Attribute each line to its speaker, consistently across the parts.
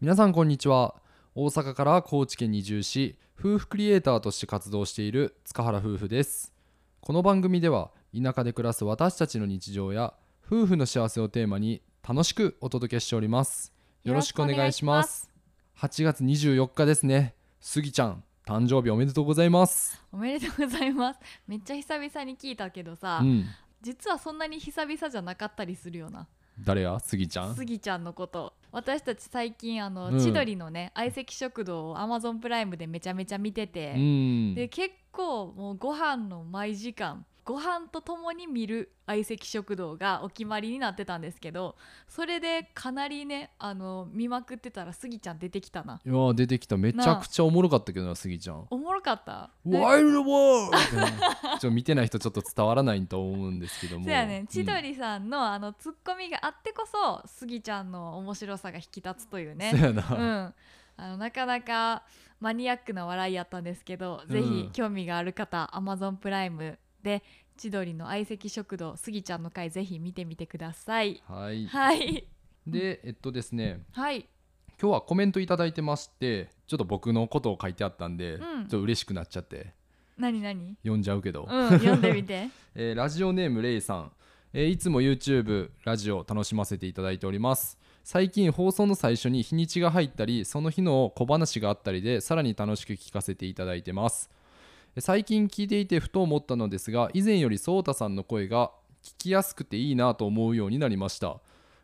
Speaker 1: 皆さんこんにちは。大阪から高知県に移住し夫婦クリエイターとして活動している塚原夫婦です。この番組では田舎で暮らす私たちの日常や夫婦の幸せをテーマに楽しくお届けしております。よろしくお願いします。8月24日ですね。スギちゃん誕生日おめでとうございます。
Speaker 2: おめでとうございます。めっちゃ久々に聞いたけどさ、
Speaker 1: うん。
Speaker 2: 実はそんなに久々じゃなかったりするよな。
Speaker 1: 誰や？スギちゃん？
Speaker 2: スギちゃんのこと私たち最近あの、
Speaker 1: うん。
Speaker 2: 千鳥のね相席食堂をアマゾンプライムでめちゃめちゃ見てて、
Speaker 1: うん。
Speaker 2: で結構もうご飯の毎時間ご飯とともに見る相席食堂がお決まりになってたんですけどそれでかなりねあの見まくってたらスギちゃん出てきたな。い
Speaker 1: やー出てきた。めちゃくちゃおもろかったけどなスギちゃん。
Speaker 2: おもろかった。
Speaker 1: ワイルドボーイ ちょっと見てない人ちょっと伝わらないと思うんですけども。
Speaker 2: そうやね。
Speaker 1: ん。
Speaker 2: 千鳥さんのあのツッコミがあってこそスギちゃんの面白さが引き立つというね。
Speaker 1: そうやな、
Speaker 2: うん、あのなかなかマニアックな笑いやったんですけど、
Speaker 1: うん。
Speaker 2: ぜひ興味がある方 Amazon プライムで千鳥の相席食堂スギちゃんの回ぜひ見てみてください。
Speaker 1: はい。
Speaker 2: はい。
Speaker 1: でえっとですね
Speaker 2: はい。
Speaker 1: 今日はコメントいただいてましてちょっと僕のことを書いてあったんで、
Speaker 2: うん。
Speaker 1: ちょっと嬉しくなっちゃって。
Speaker 2: 何何？
Speaker 1: 読んじゃうけど、
Speaker 2: うん読んでみて。
Speaker 1: えーラジオネームレイさん、えーいつも YouTube ラジオ楽しませていただいております。最近放送の最初に日にちが入ったりその日の小話があったりでさらに楽しく聞かせていただいてます。えー最近聞いていてふと思ったのですが以前よりソータさんの声が聞きやすくていいなと思うようになりました。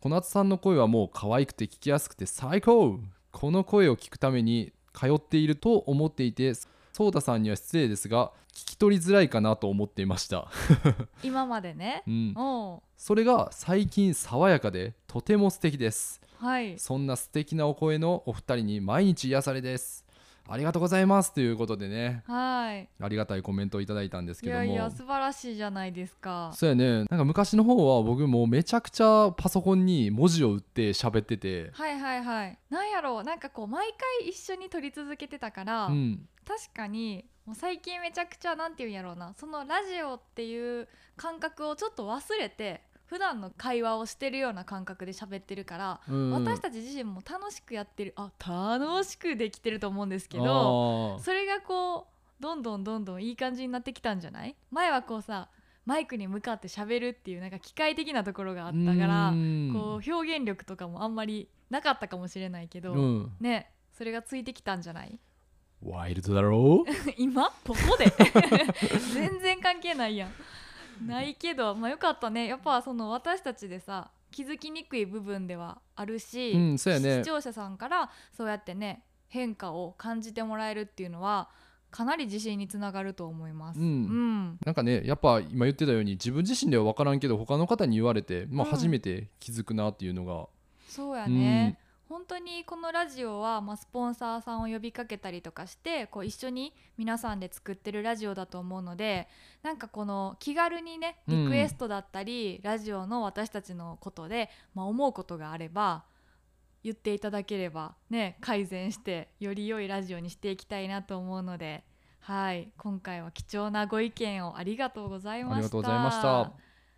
Speaker 1: 小夏さんの声はもう可愛くて聞きやすくて最高！この声を聞くために通っていると思っていてソータさんには失礼ですが聞き取りづらいかなと思っていました。
Speaker 2: 今までね。
Speaker 1: うん、
Speaker 2: お
Speaker 1: それが最近爽やかでとても素敵です。
Speaker 2: うはい。
Speaker 1: そんな素敵なお声のお二人に毎日癒されですありがとうございますということでね。
Speaker 2: はい。
Speaker 1: ありがたいコメントをいただいたんです
Speaker 2: い
Speaker 1: けども。
Speaker 2: やいや素晴らしいじゃないですか。
Speaker 1: そうやね。なんか昔の方は僕もうめちゃくちゃパソコンに文字を打って喋ってて。
Speaker 2: はいはいはい。なんやろう。なんかこう毎回一緒に撮り続けてたから、
Speaker 1: うん。
Speaker 2: 確かにもう最近めちゃくちゃなんていうんやろうな。そのラジオっていう感覚をちょっと忘れて普段の会話をしてるような感覚で喋ってるから、
Speaker 1: うん。
Speaker 2: 私たち自身も楽しくやってるあ楽しくできてると思うんですけどそれがこうどんどんどんどんいい感じになってきたんじゃない？前はこうさマイクに向かって喋るっていうなんか機械的なところがあったから
Speaker 1: うん。
Speaker 2: こう表現力とかもあんまりなかったかもしれないけど、
Speaker 1: うん。
Speaker 2: ねそれがついてきたんじゃない？
Speaker 1: ワイルドだろう？
Speaker 2: 今？ここで？全然関係ないやんないけどまあよかったね。やっぱその私たちでさ気づきにくい部分ではあるし、
Speaker 1: うんそうやね。
Speaker 2: 視聴者さんからそうやってね変化を感じてもらえるっていうのはかなり自信につながると思います。
Speaker 1: うん。
Speaker 2: うん。
Speaker 1: なんかねやっぱ今言ってたように自分自身では分からんけど他の方に言われて、まあ、
Speaker 2: うん。
Speaker 1: 初めて気づくなっていうのが、
Speaker 2: そうやね、本当にこのラジオは、まあ、スポンサーさんを呼びかけたりとかしてこう一緒に皆さんで作ってるラジオだと思うのでなんかこの気軽にねリクエストだったり、ラジオの私たちのことで、まあ、思うことがあれば言っていただければね改善してより良いラジオにしていきたいなと思うので。はい。今回は貴重なご意見をありがとうございました。
Speaker 1: ありがとうございました。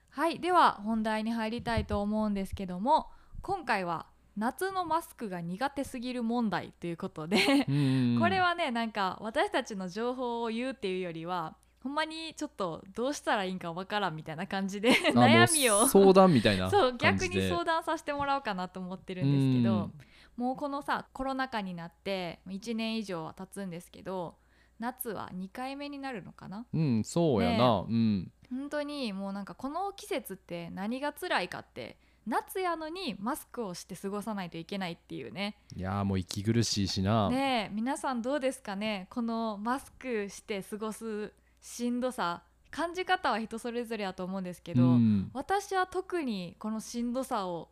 Speaker 2: はい。では本題に入りたいと思うんですけども今回は夏のマスクが苦手すぎる問題ということで、
Speaker 1: うん
Speaker 2: これはねなんか私たちの情報を言うっていうよりはほんまにちょっとどうしたらいいんかわからんみたいな感じで 悩みを。
Speaker 1: 相談みたいな
Speaker 2: そう逆に相談させてもらおうかなと思ってるんですけど
Speaker 1: うん
Speaker 2: もうこのさコロナ禍になって1年以上は経つんですけど夏は2回目になるのかな？
Speaker 1: うんそうやな、うん。
Speaker 2: 本当にもうなんかこの季節って何が辛いかって夏やのにマスクをして過ごさないといけないっていうね。
Speaker 1: いやーもう息苦しいしな、
Speaker 2: ねえ皆さんどうですかね？このマスクして過ごすしんどさ。感じ方は人それぞれやと思うんですけど、
Speaker 1: うん。
Speaker 2: 私は特にこのしんどさを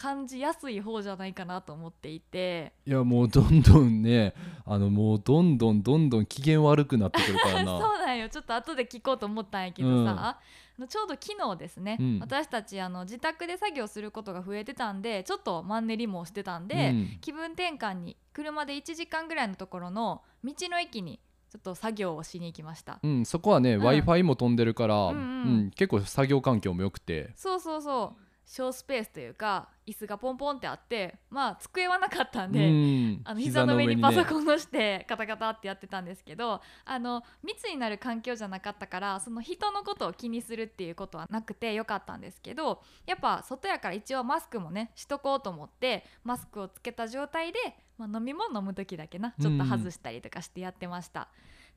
Speaker 2: 感じやすい方じゃないかなと思っていて。
Speaker 1: いやもうどんどんねあのもうどんどんどんどん機嫌悪くなってくるから
Speaker 2: そう
Speaker 1: な
Speaker 2: なんよ。ちょっと後で聞こうと思ったんやけどさ、あのちょうど昨日ですね、
Speaker 1: うん。
Speaker 2: 私たちあの自宅で作業することが増えてたんでちょっとマンネリもしてたんで、
Speaker 1: うん。
Speaker 2: 気分転換に車で1時間ぐらいのところの道の駅にちょっと作業をしに行きました。
Speaker 1: うん、そこはね、
Speaker 2: ん。
Speaker 1: w i f i も飛んでるから、
Speaker 2: うんうん。
Speaker 1: うん結構作業環境も良くて。
Speaker 2: そうそうそう小スペースというか椅子がポンポンってあってまあ机はなかったんで、
Speaker 1: うん。
Speaker 2: あの膝の上にパソ
Speaker 1: ン
Speaker 2: コンのしてカタカタってやってたんですけどあの密になる環境じゃなかったからその人のことを気にするっていうことはなくてよかったんですけどやっぱ外やから一応マスクもねしとこうと思ってマスクをつけた状態で、まあ、飲み物飲む時だけなちょっと外したりとかしてやってました、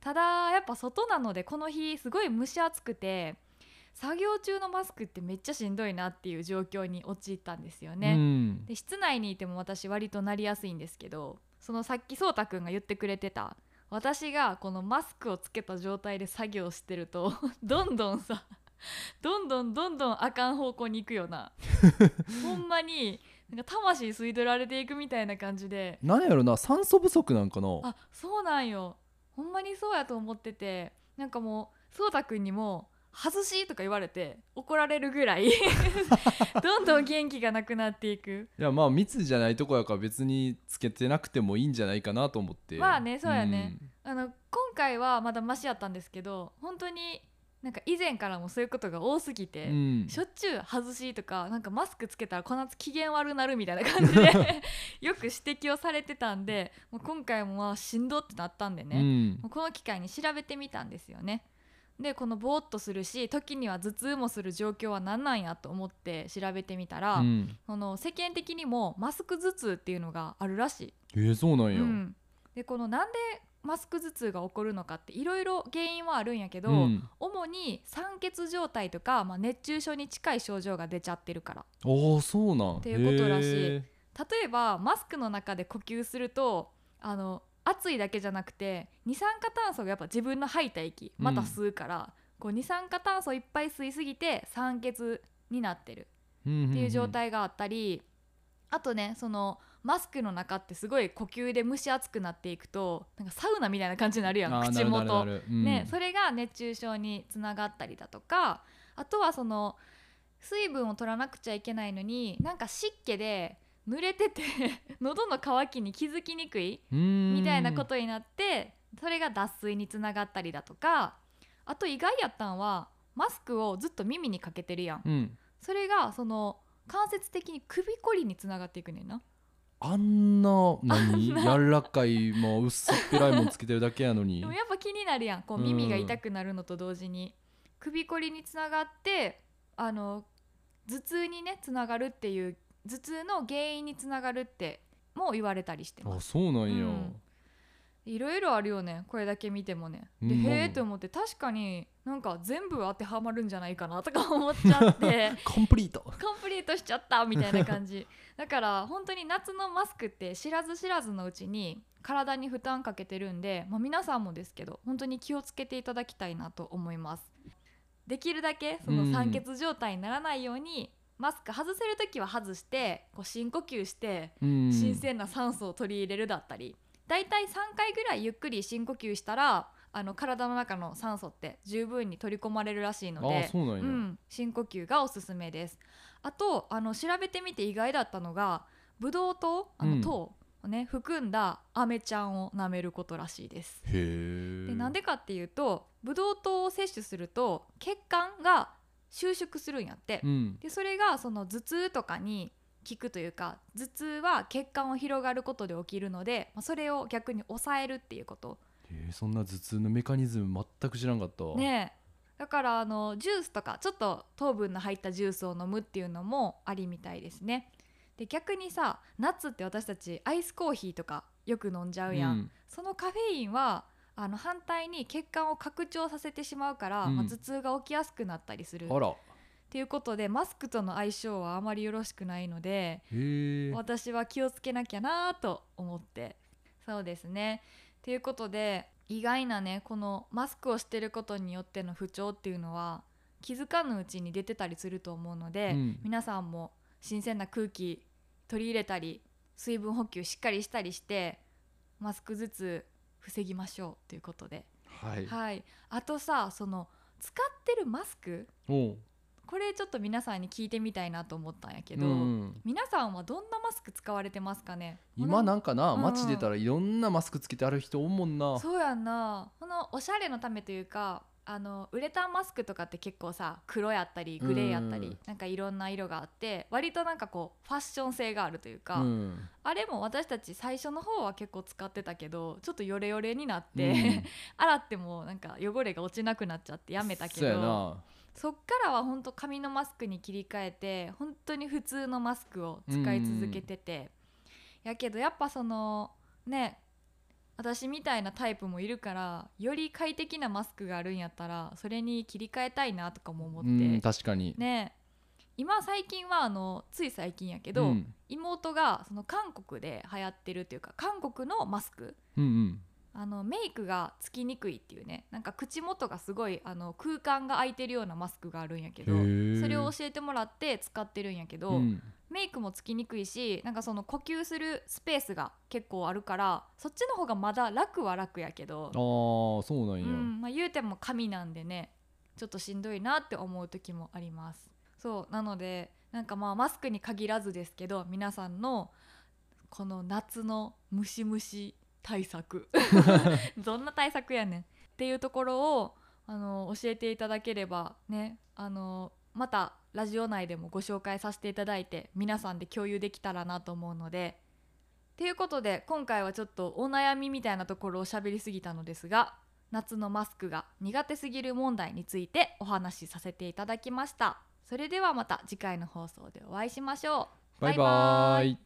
Speaker 2: ただやっぱ外なのでこの日すごい蒸し暑くて作業中のマスクってめっちゃしんどいなっていう状況に陥ったんですよね。
Speaker 1: うん。
Speaker 2: で室内にいても私割となりやすいんですけどそのさっきそうたくんが言ってくれてた私がこのマスクをつけた状態で作業してると どんどんさどんどんどんどんあかん方向に行くよな ほんまになんか魂吸い取られていくみたいな感じで。
Speaker 1: なんやろな酸素不足なんかな？
Speaker 2: あそうなんよ。ほんまにそうやと思っててなんかもうそうたくんにも「外し!」とか言われて怒られるぐらい どんどん元気がなくなっていく。
Speaker 1: いやまあ密じゃないとこやから別につけてなくてもいいんじゃないかなと思って。
Speaker 2: まあねそうやね。あの今回はまだマシやったんですけど本当になんか以前からもそういうことが多すぎて、
Speaker 1: うん、
Speaker 2: しょっちゅう外しとかなんかマスクつけたらこの夏機嫌悪なるみたいな感じで よく指摘をされてたんでもう今回もまあしんどってなったんでね、
Speaker 1: うん。
Speaker 2: もうこの機会に調べてみたんですよね。でこのぼーっとするし時には頭痛もする状況は何なんやと思って調べてみたら、
Speaker 1: うん。
Speaker 2: この世間的にもマスク頭痛っていうのがあるらしい。
Speaker 1: えー、そうなんや、
Speaker 2: うん、でこのなんでマスク頭痛が起こるのかっていろいろ原因はあるんやけど、
Speaker 1: うん。
Speaker 2: 主に酸欠状態とか、まあ、熱中症に近い症状が出ちゃってるから。
Speaker 1: ああそうなん。
Speaker 2: っていうことらしい。例えばマスクの中で呼吸するとあの暑いだけじゃなくて二酸化炭素がやっぱ自分の吐いた息また吸うから、こう二酸化炭素いっぱい吸いすぎて酸欠になってる。
Speaker 1: うんうんうん。
Speaker 2: っていう状態があったり、あとねそのマスクの中ってすごい呼吸で蒸し暑くなっていくとなんかサウナみたいな感じになるやん口元。
Speaker 1: うん。
Speaker 2: ね、それが熱中症につながったりだとかあとはその水分を取らなくちゃいけないのになんか湿気で濡れてて 喉の渇きに気づきにくいみ
Speaker 1: み
Speaker 2: たいなことになってそれが脱水につながったりだとかあと意外やったんはマスクをずっと耳にかけてるやん。
Speaker 1: うん。
Speaker 2: それがその間接的に首こりにつながっていくねんな。
Speaker 1: あんな何？柔らかいもう薄っぺらいもんつけてるだけやのに。
Speaker 2: でもやっぱ気になるやん。こう
Speaker 1: うん。
Speaker 2: 耳が痛くなるのと同時に、首こりにつながってあの頭痛にねつながるっていう頭痛の原因につながるっても言われたりしてま
Speaker 1: あ
Speaker 2: す
Speaker 1: そうなんや、
Speaker 2: うん。いろいろあるよね。これだけ見てもね。で、
Speaker 1: うん。
Speaker 2: へえって思って確かになんか全部当てはまるんじゃないかなとか思っちゃって。
Speaker 1: コンプリート。
Speaker 2: コンプリートしちゃったみたいな感じ。だから本当に夏のマスクって知らず知らずのうちに体に負担かけてるんで、まあ、皆さんもですけど本当に気をつけていただきたいなと思います。できるだけその酸欠状態にならないように、マスク外せる時は外してこう深呼吸して
Speaker 1: うん。
Speaker 2: 新鮮な酸素を取り入れるだったり、だいたい3回ぐらいゆっくり深呼吸したらあの体の中の酸素って十分に取り込まれるらしいので
Speaker 1: うなん
Speaker 2: 深呼吸がおすすめです。あとあの調べてみて意外だったのがブドウ糖あ
Speaker 1: うん。
Speaker 2: の糖をね、含んだアメちゃんを舐めることらしいです。でなんでかっていうとブドウ糖を摂取すると血管が収縮するんやって、
Speaker 1: うん。
Speaker 2: でそれがその頭痛とかに効くというか頭痛は血管を広がることで起きるので、まあ、それを逆に抑えるっていうこと。
Speaker 1: へえそんな頭痛のメカニズム全く知らんかったわ。
Speaker 2: ねえ。だからあのジュースとかちょっと糖分の入ったジュースを飲むっていうのもありみたいですね。で逆にさ夏って私たちアイスコーヒーとかよく飲んじゃうやん、
Speaker 1: うん。
Speaker 2: そのカフェインはあの反対に血管を拡張させてしまうから、
Speaker 1: うん。
Speaker 2: まあ頭痛が起きやすくなったりする。っていうことでマスクとの相性はあまりよろしくないので私は気をつけなきゃなと思って。そうですね。ということで意外なねこのマスクをしてることによっての不調っていうのは気づかぬうちに出てたりすると思うので、
Speaker 1: うん。
Speaker 2: 皆さんも新鮮な空気取り入れたり水分補給しっかりしたりしてマスク頭痛防ぎましょうということで、
Speaker 1: はい。
Speaker 2: はい、あとさその使ってるマスクこれちょっと皆さんに聞いてみたいなと思ったんやけど、
Speaker 1: うんうん。
Speaker 2: 皆さんはどんなマスク使われてますかね？
Speaker 1: 今なんかな
Speaker 2: うん。
Speaker 1: 街出たらいろんなマスクつけてある人おんもんな。
Speaker 2: そうやんな。このおしゃれのためというかあのウレタンマスクとかって結構さ黒やったりグレーやったり、
Speaker 1: うん
Speaker 2: なんかいろんな色があって割となんかこうファッション性があるというか、
Speaker 1: うん。
Speaker 2: あれも私たち最初の方は結構使ってたけどちょっとヨレヨレになって、
Speaker 1: うん。
Speaker 2: 洗ってもなんか汚れが落ちなくなっちゃってやめたけど
Speaker 1: な。
Speaker 2: そっからは本当紙のマスクに切り替えて本当に普通のマスクを使い続けてて、やけどやっぱそのね私みたいなタイプもいるからより快適なマスクがあるんやったらそれに切り替えたいなとかも思って、
Speaker 1: うん確かに。
Speaker 2: ね。今最近はあのつい最近やけど、
Speaker 1: うん。
Speaker 2: 妹がその韓国で流行ってるっていうか韓国のマスク
Speaker 1: うんうん。
Speaker 2: あのメイクがつきにくいっていうね。なんか口元がすごいあの空間が空いてるようなマスクがあるんやけどそれを教えてもらって使ってるんやけど、
Speaker 1: うん
Speaker 2: メイクもつきにくいしなんかその呼吸するスペースが結構あるからそっちの方がまだ楽は楽やけど
Speaker 1: ああそうなんや、
Speaker 2: うんまあ、言うても紙なんでねちょっとしんどいなって思う時もあります。そうなのでなんかまあマスクに限らずですけど皆さんのこの夏のムシムシ対策。どんな対策やねん。っていうところをあの教えていただければねあのまたラジオ内でもご紹介させていただいて皆さんで共有できたらなと思うので。ということで今回はちょっとお悩みみたいなところを喋りすぎたのですが夏のマスクが苦手すぎる問題についてお話しさせていただきました。それではまた次回の放送でお会いしましょう。
Speaker 1: バイバイ